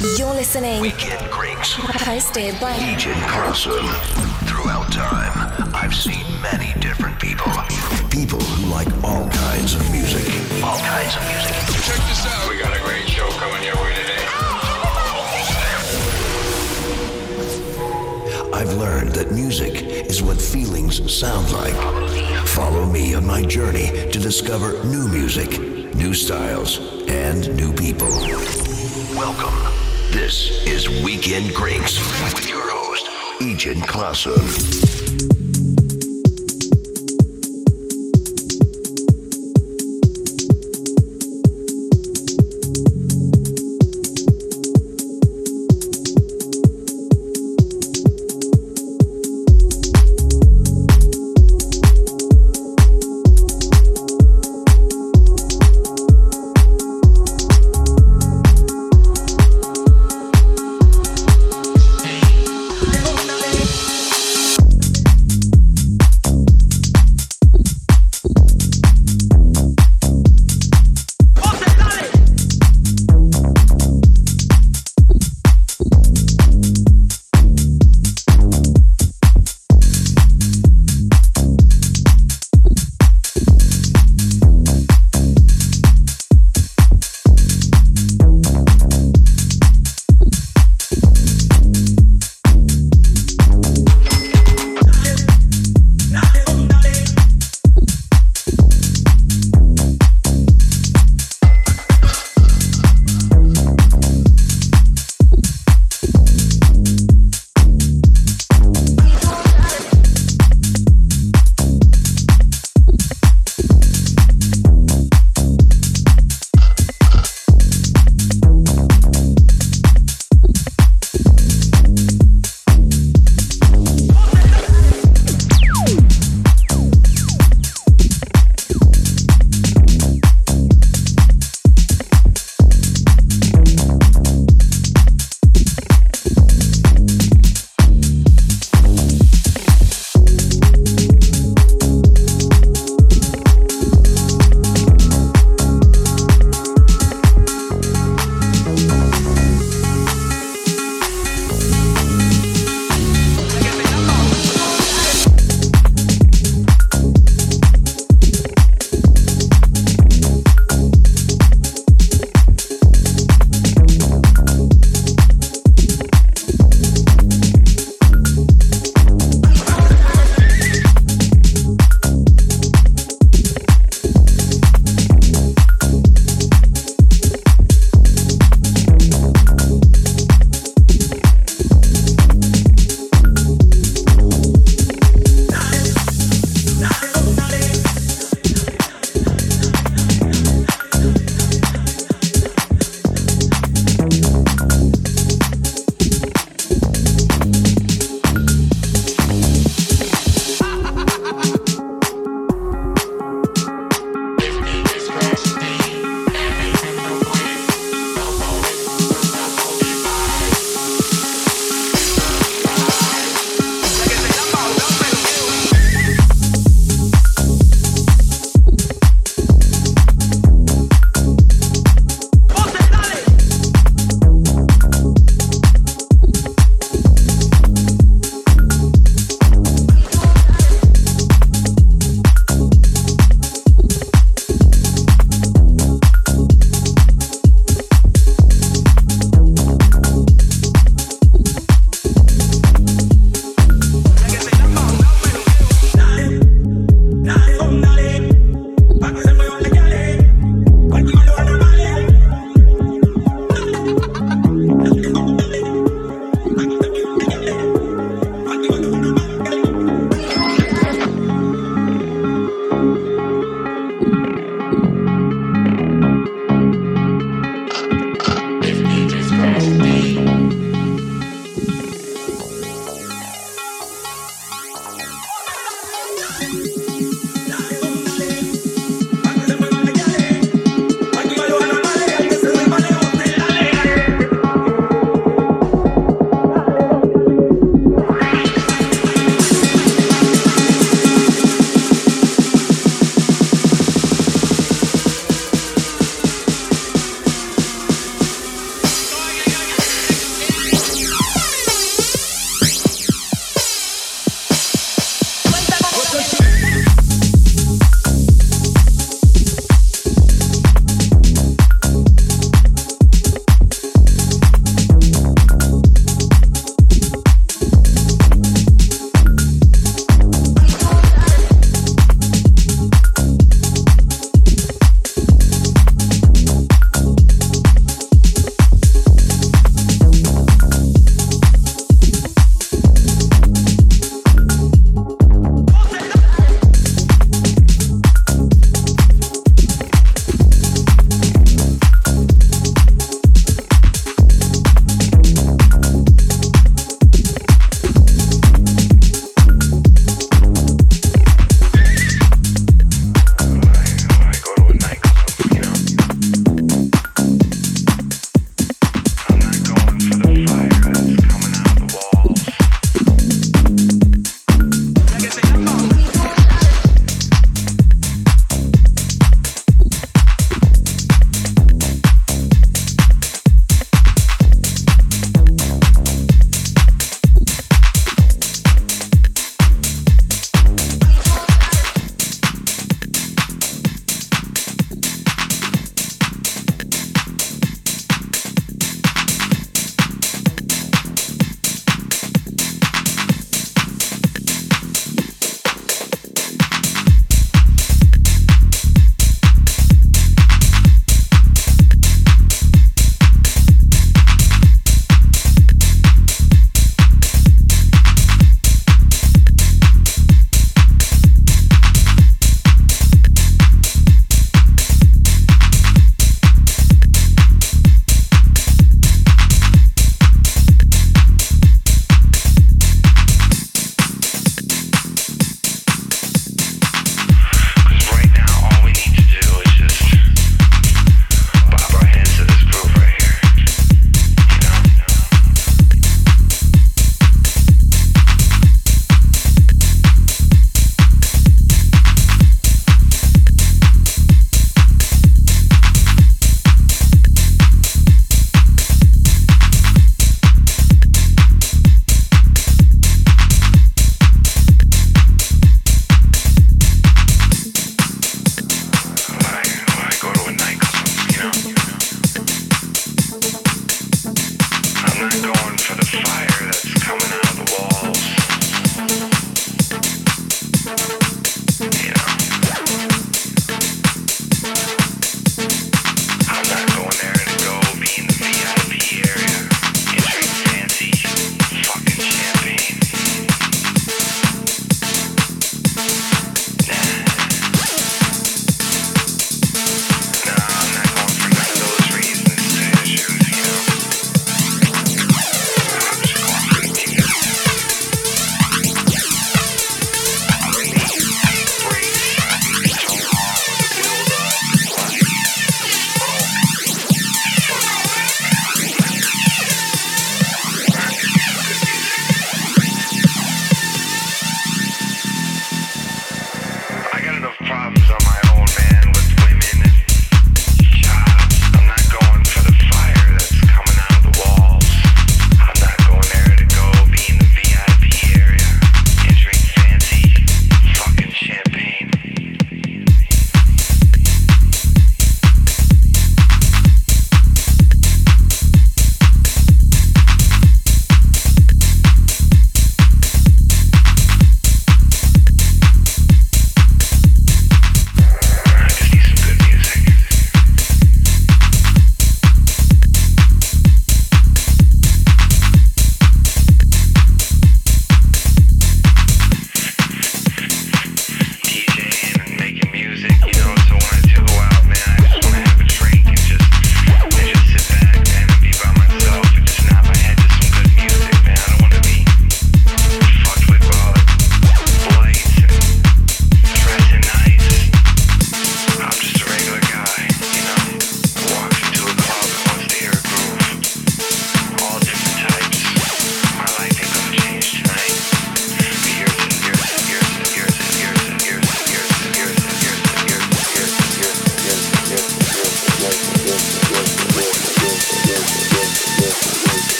You're listening. Weekend Drinks. Hosted by Agent Carlson. Throughout time, I've seen many different people. People who like all kinds of music. All kinds of music. Check this out. We got a great show coming your way today. I've learned that music is what feelings sound like. Follow me on my journey to discover new music, new styles, and new people. Welcome. This is Weekend Drinks with your host, Agent Clausen.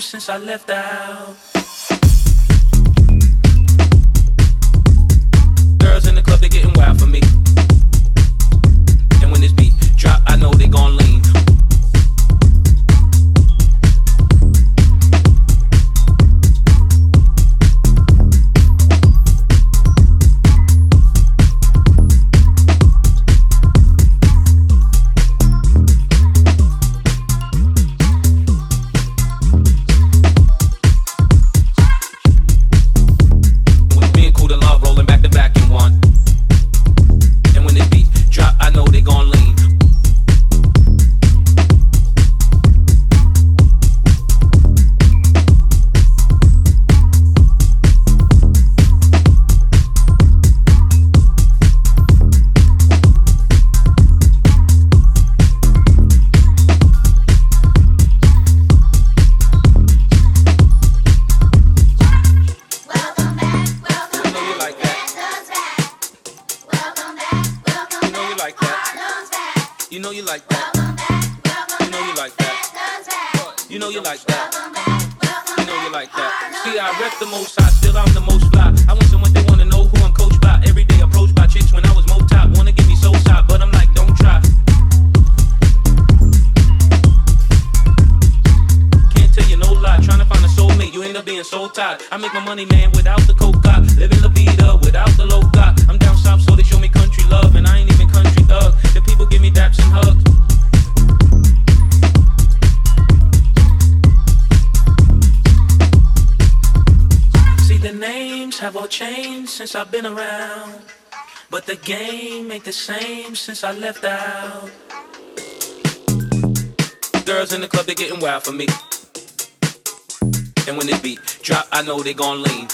since I left that since I left out. Girls in the club, they're getting wild for me. And when they beat drop, I know they gon' lean.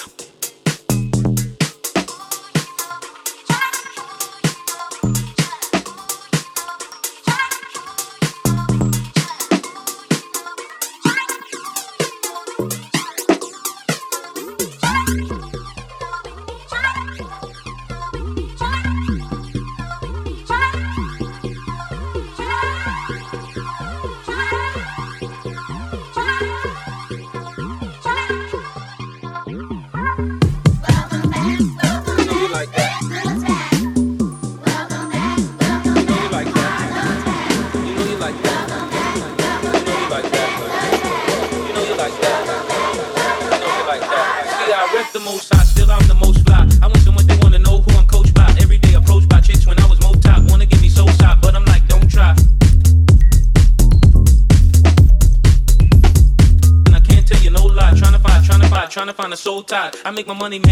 money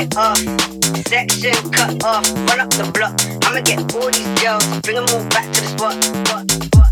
get off. Section cut off, run up the block. I'ma get all these girls, bring them all back to the spot. spot, spot.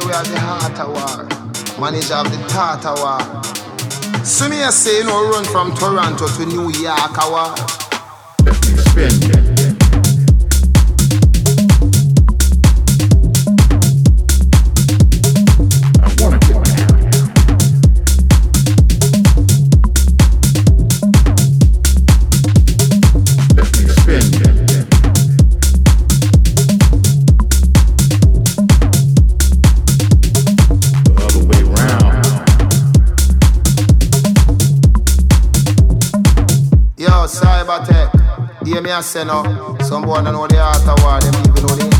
Say we are the heart of war. Manager of the thought of war. So me say, run from Toronto to New York, war. Let me. Me a say now. Some boy don't know the heart of war, them even know the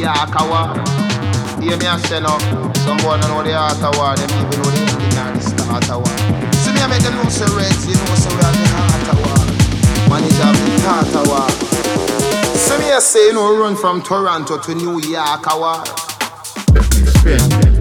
York, a war. Hear me a say now. Some boy don't know the heart of war, them even know the ending or the start war. So me I make them know say red, you know say we are the heart of war. Manager of the thought of war. So me I say, know, run from Toronto to New York, a. Let me spin.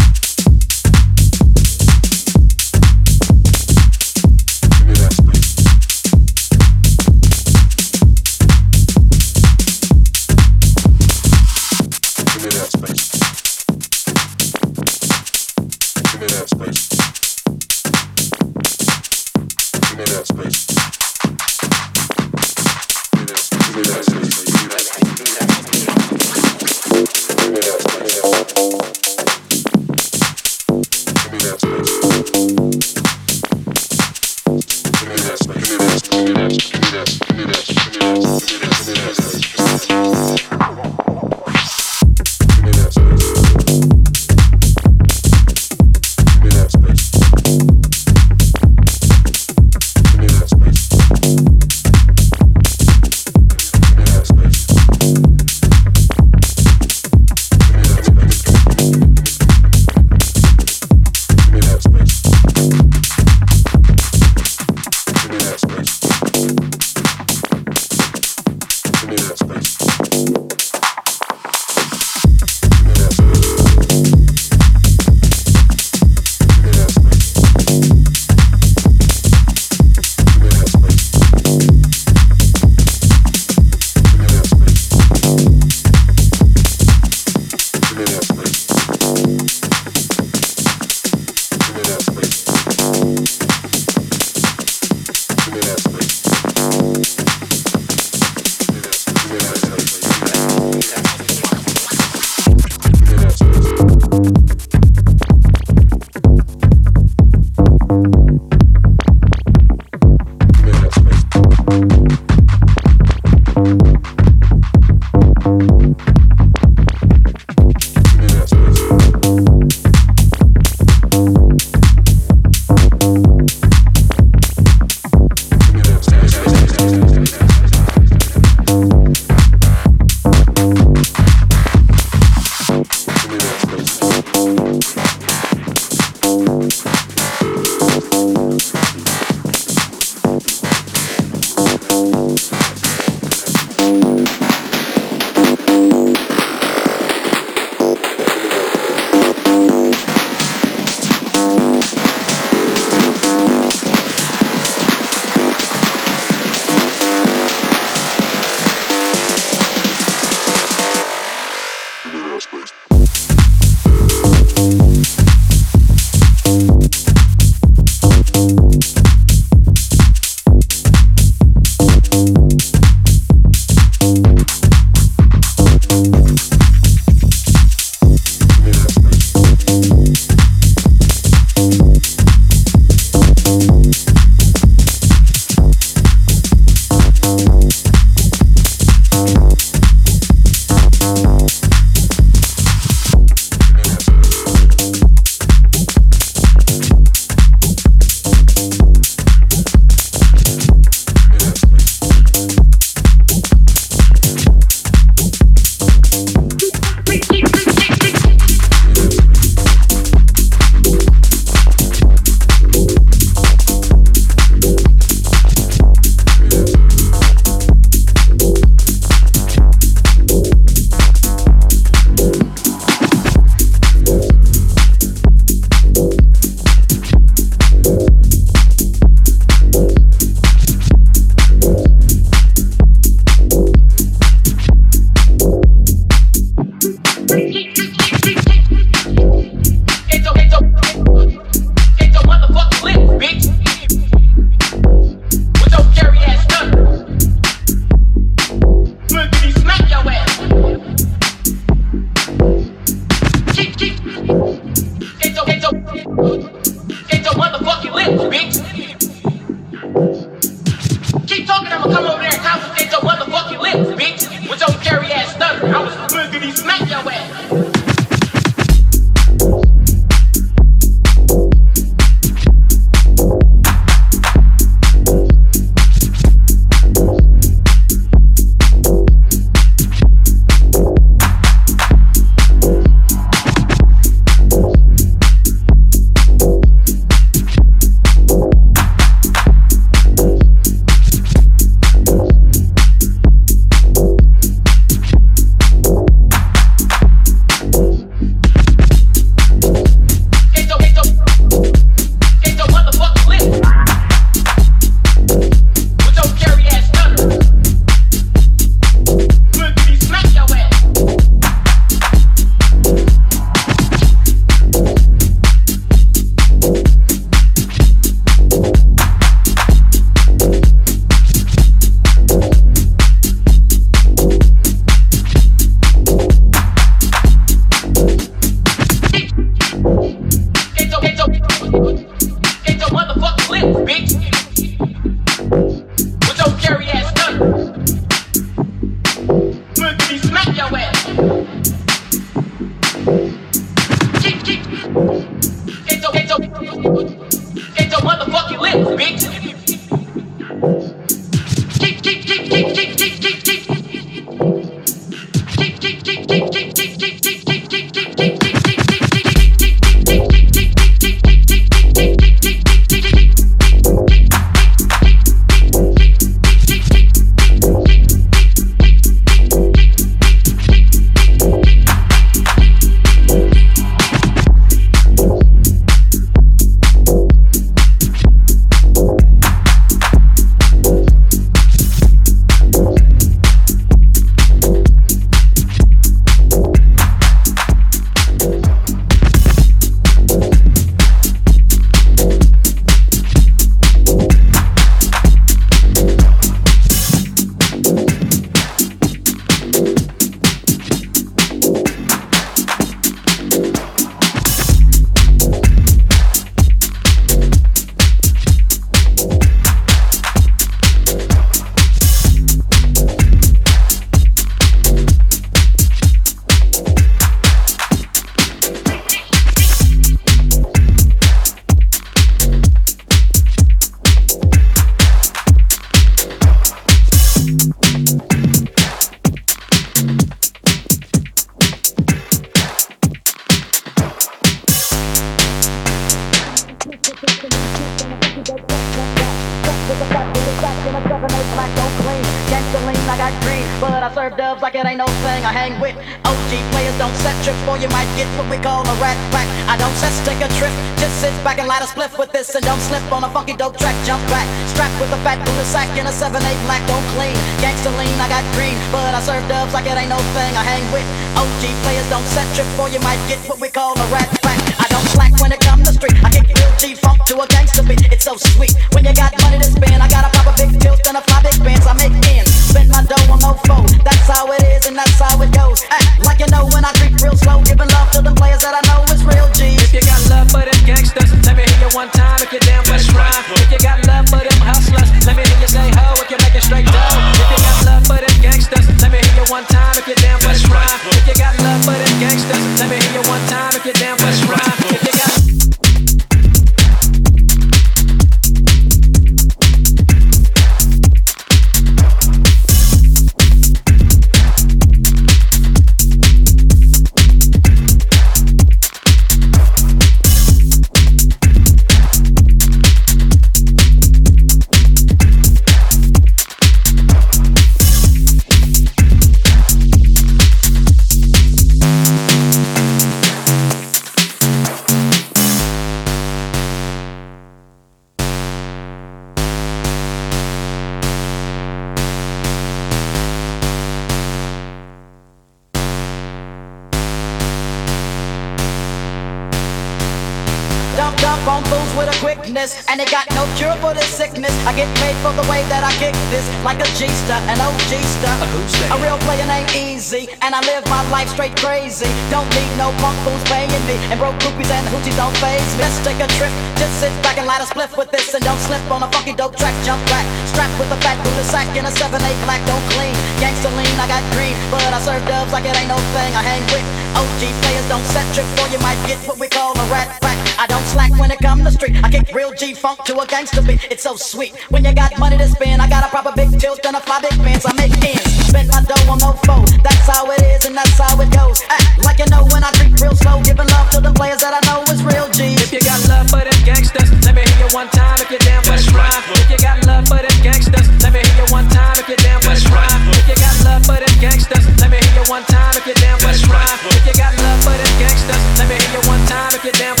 Don't phase me. Let's take a trip, just sit back and light a spliff with this, and don't slip on a funky dope track. Jump back, strapped with a fat Buddha sack and a 7-8 black, don't clean. Gangsta lean, I got green, but I serve dubs like it ain't no thing. I hang with OG players, don't set trip, or you might get what we call a rat pack. I don't slack when it come to street. I kick real G funk to a gangster beat. It's so sweet when you got money to spend. I got a proper big tilt and a fly big bands. I make ends, spend my dough on no foe. That's how it is and that's how it goes. Act like you know when I creep real slow, giving love to the players that I know is real G. If you got love for them gangsters, let me hear you one time if you're down for the rhyme. If you got love for them gangsters, let me hear you one time if you're down for the rhyme. If you got love for them gangsters, let me hear you one time if you're down for the rhyme. If you got love for them gangsters, let me hear you one time if you're down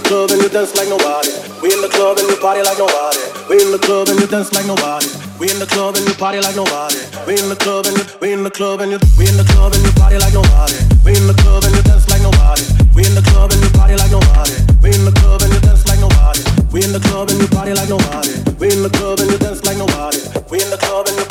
the club and you dance like nobody. We in the club and you party like nobody. We in the club and you dance like nobody. We in the club and you party like nobody. We in the club and you, we in the club and you, we in the club and you party like nobody. We in the club and you dance like nobody. We in the club and you party like nobody. We in the club and you dance like nobody. We in the club and you party like nobody. We in the club and you dance like nobody. We in the club and you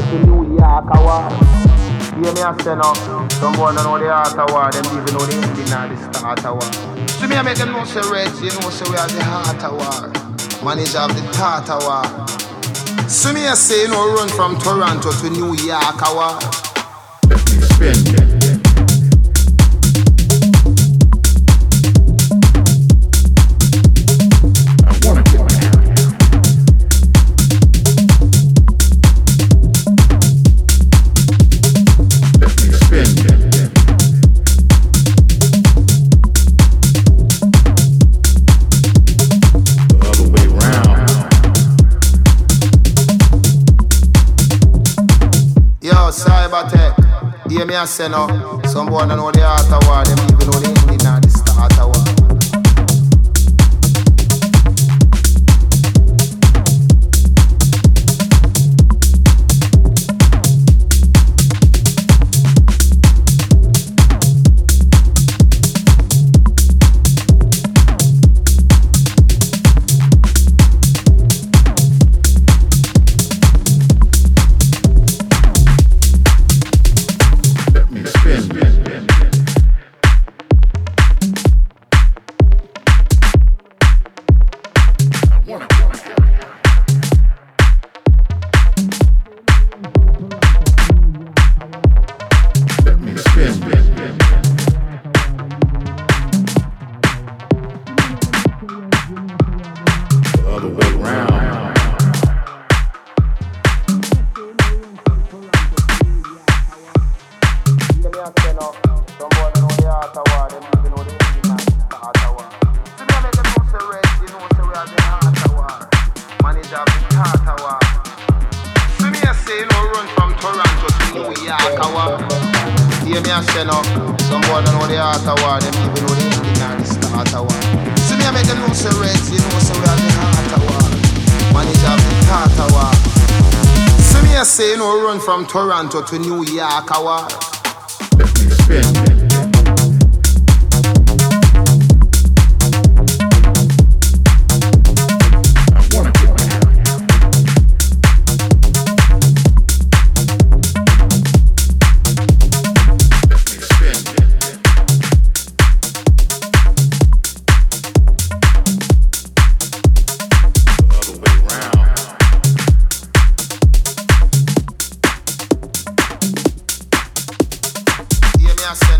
To New York a war. Hear me a say. Some boy don't know the art of war. Them even know the ending or the start of war. So me a make them know say you know say we have the heart of war. Manager of the thought of war. So me a say no run from Toronto to New York a war. Yo, hear me a say no. Some boy don't know the art of war, them even know the ending or the start of war. Toronto to New York a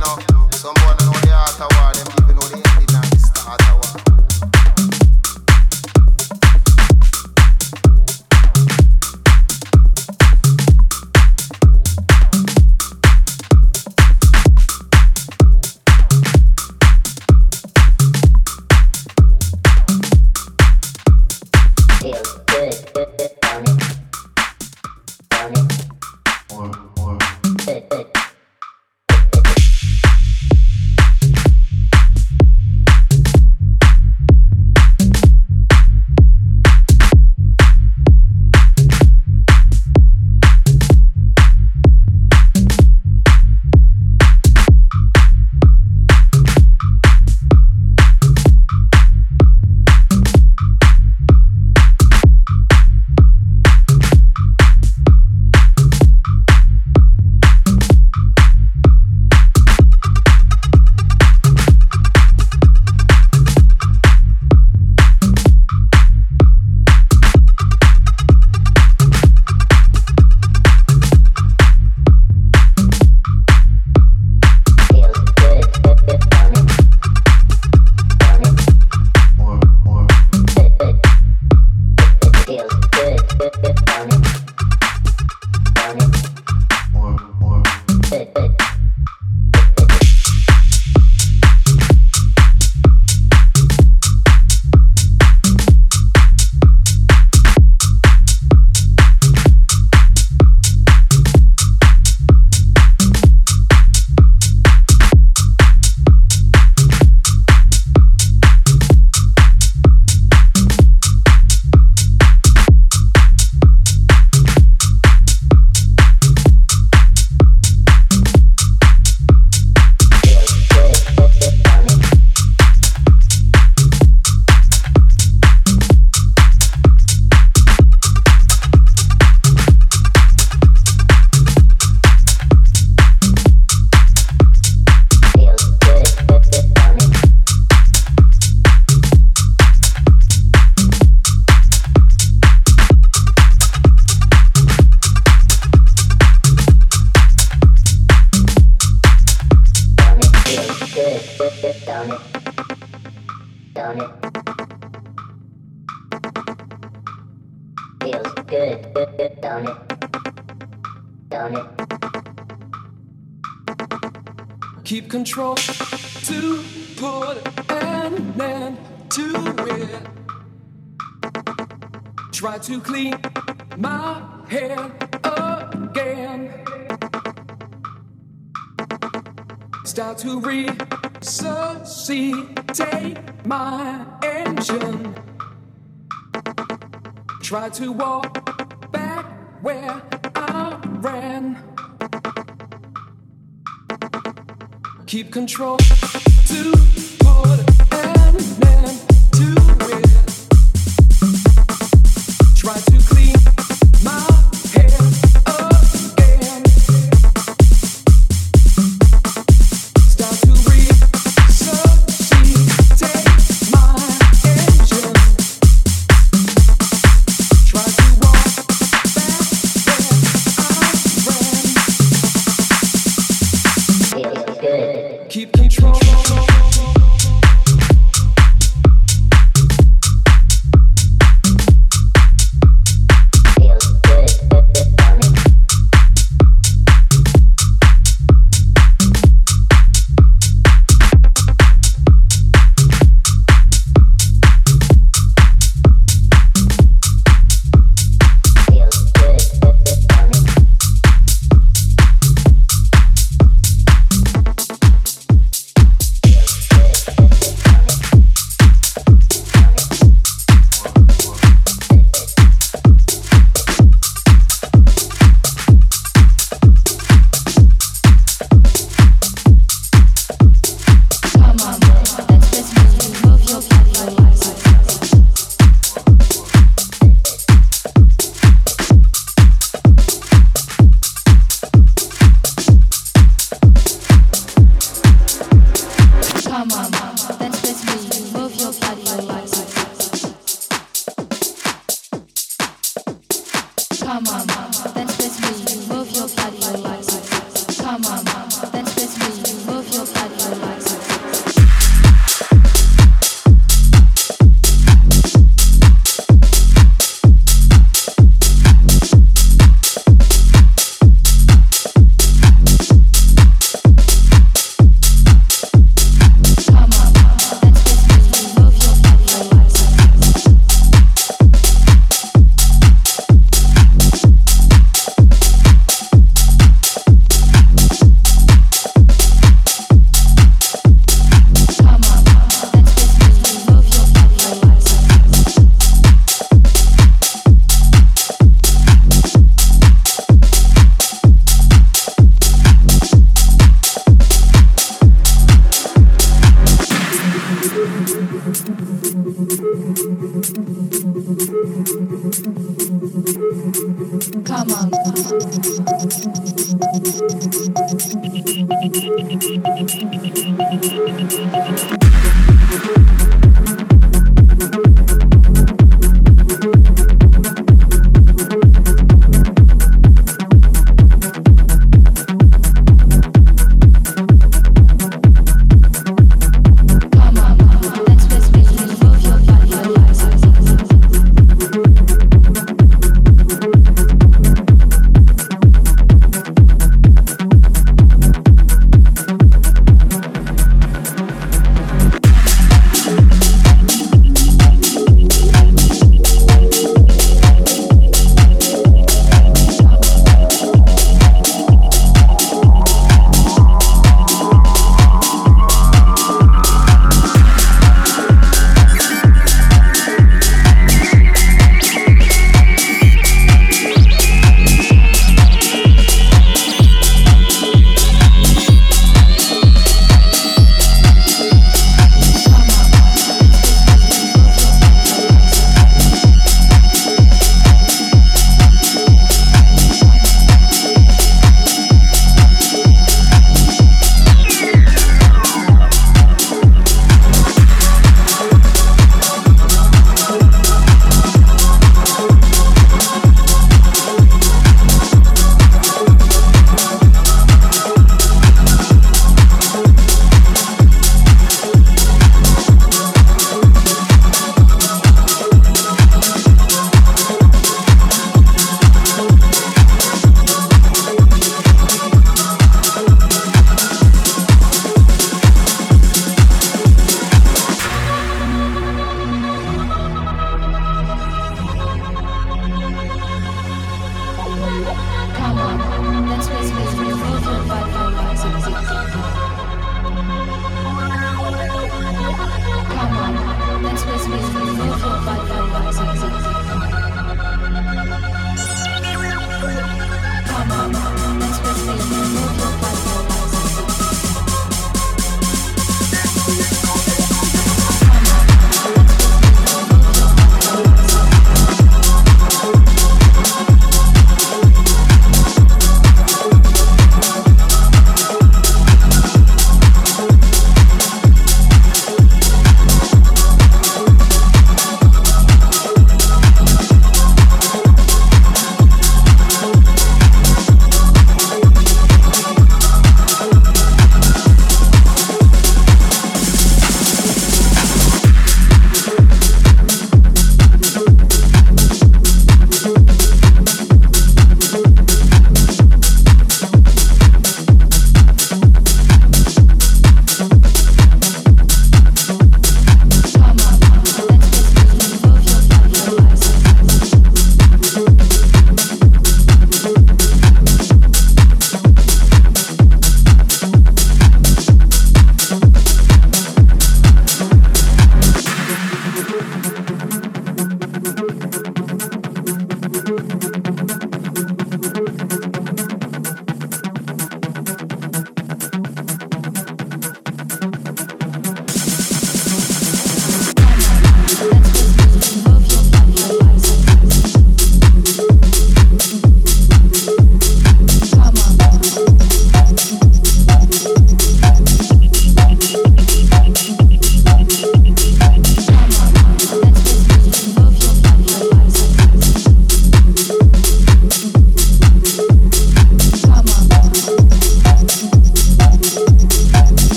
war. I say now. Some boy don't know the art of war, control to put an end to it. Try to clean my head again. Start to resuscitate my engine. Try to walk back where I ran. Keep control. To